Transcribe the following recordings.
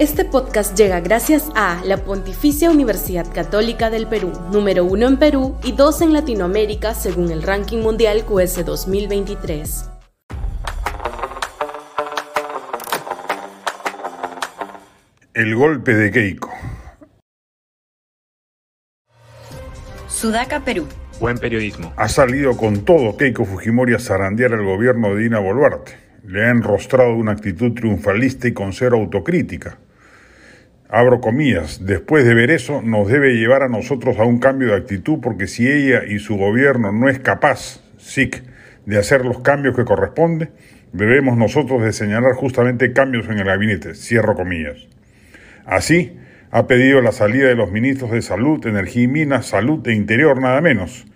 Este podcast llega gracias a la Pontificia Universidad Católica del Perú, número uno en Perú y dos en Latinoamérica según el ranking mundial QS 2023. El golpe de Keiko. Sudaca, Perú. Buen periodismo. Ha salido con todo Keiko Fujimori a zarandear al gobierno de Dina Boluarte. Le ha enrostrado una actitud triunfalista y con cero autocrítica. Abro comillas, después de ver eso nos debe llevar a nosotros a un cambio de actitud porque si ella y su gobierno no es capaz, SIC, de hacer los cambios que corresponde, debemos nosotros de señalar justamente cambios en el gabinete, cierro comillas. Así, ha pedido la salida de los ministros de Salud, Energía y Minas, Salud e Interior, nada menos.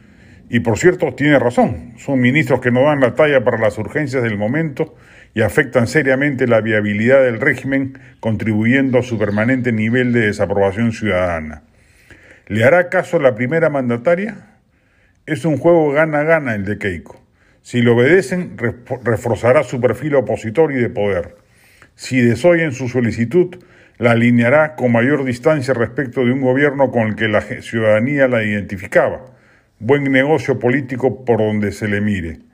Y por cierto, tiene razón, son ministros que no dan la talla para las urgencias del momento y afectan seriamente la viabilidad del régimen, contribuyendo a su permanente nivel de desaprobación ciudadana. ¿Le hará caso la primera mandataria? Es un juego gana-gana el de Keiko. Si le obedecen, reforzará su perfil opositor y de poder. Si desoyen su solicitud, la alineará con mayor distancia respecto de un gobierno con el que la ciudadanía la identificaba. Buen negocio político por donde se le mire.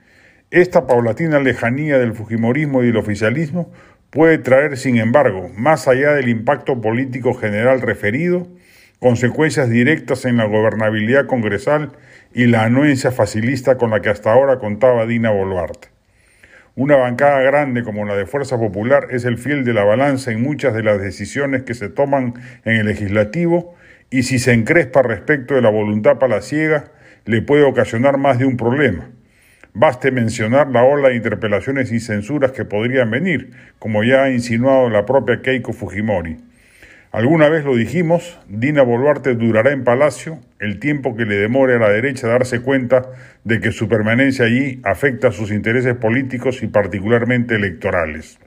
Esta paulatina lejanía del Fujimorismo y del oficialismo puede traer, sin embargo, más allá del impacto político general referido, consecuencias directas en la gobernabilidad congresal y la anuencia facilista con la que hasta ahora contaba Dina Boluarte. Una bancada grande como la de Fuerza Popular es el fiel de la balanza en muchas de las decisiones que se toman en el legislativo y si se encrespa respecto de la voluntad palaciega, le puede ocasionar más de un problema. Baste mencionar la ola de interpelaciones y censuras que podrían venir, como ya ha insinuado la propia Keiko Fujimori. Alguna vez lo dijimos, Dina Boluarte durará en Palacio el tiempo que le demore a la derecha darse cuenta de que su permanencia allí afecta a sus intereses políticos y particularmente electorales.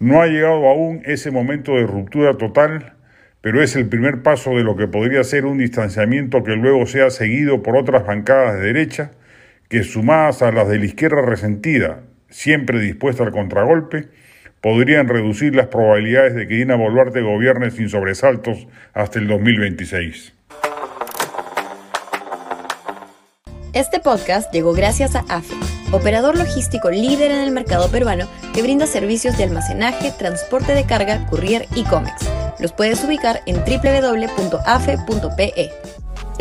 No ha llegado aún ese momento de ruptura total, pero es el primer paso de lo que podría ser un distanciamiento que luego sea seguido por otras bancadas de derecha que sumadas a las de la izquierda resentida, siempre dispuesta al contragolpe, podrían reducir las probabilidades de que Dina Boluarte gobierne sin sobresaltos hasta el 2026. Este podcast llegó gracias a AFE, operador logístico líder en el mercado peruano que brinda servicios de almacenaje, transporte de carga, courier y cómics. Los puedes ubicar en www.afe.pe.